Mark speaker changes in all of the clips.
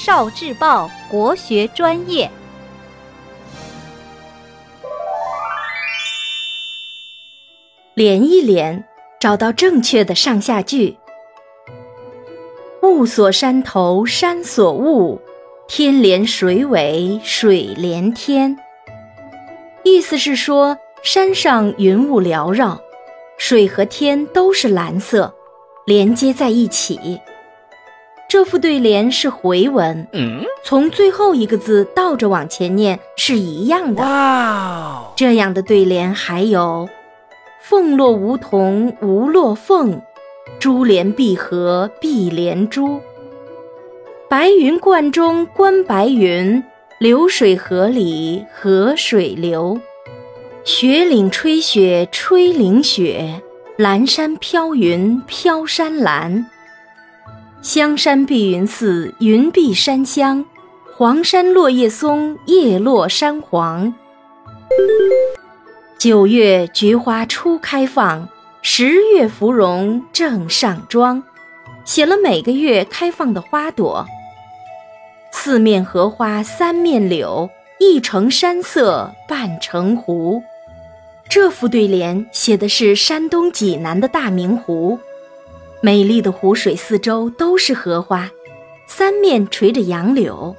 Speaker 1: 少智报国学专业，
Speaker 2: 连一连，找到正确的上下句。雾锁山头山锁雾，天连水尾水连天。意思是说，山上云雾缭绕，水和天都是蓝色，连接在一起。这副对联是回文，从最后一个字倒着往前念是一样的。哇，这样的对联还有“凤落梧桐无落凤，珠联璧合碧连珠”。白云观中观白云，流水河里河水流。雪岭吹雪吹岭雪，蓝山飘云飘山蓝。香山碧云寺，云碧山香；黄山落叶松，叶落山黄。九月菊花初开放，十月芙蓉正上妆，写了每个月开放的花朵。四面荷花三面柳，一城山色半城湖。这副对联写的是山东济南的大明湖。美丽的湖水四周都是荷花，三面垂着杨柳。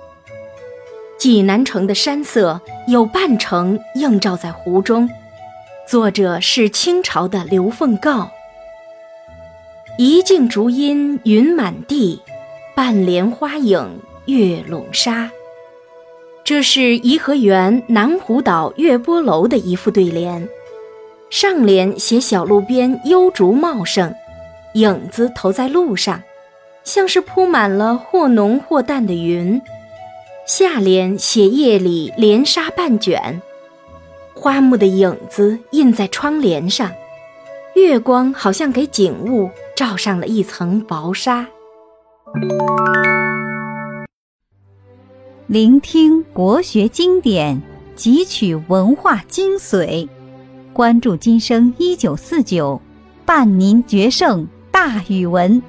Speaker 2: 济南城的山色有半城映照在湖中。作者是清朝的刘凤诰。一径竹阴云满地，半帘花影月笼沙。这是颐和园南湖岛月波楼的一副对联。上联写小路边幽竹茂盛。影子投在路上，像是铺满了或浓或淡的云。下联写夜里帘纱半卷，花木的影子印在窗帘上，月光好像给景物罩上了一层薄纱。
Speaker 1: 聆听国学经典，汲取文化精髓，关注今生一九四九，伴您决胜。大语文。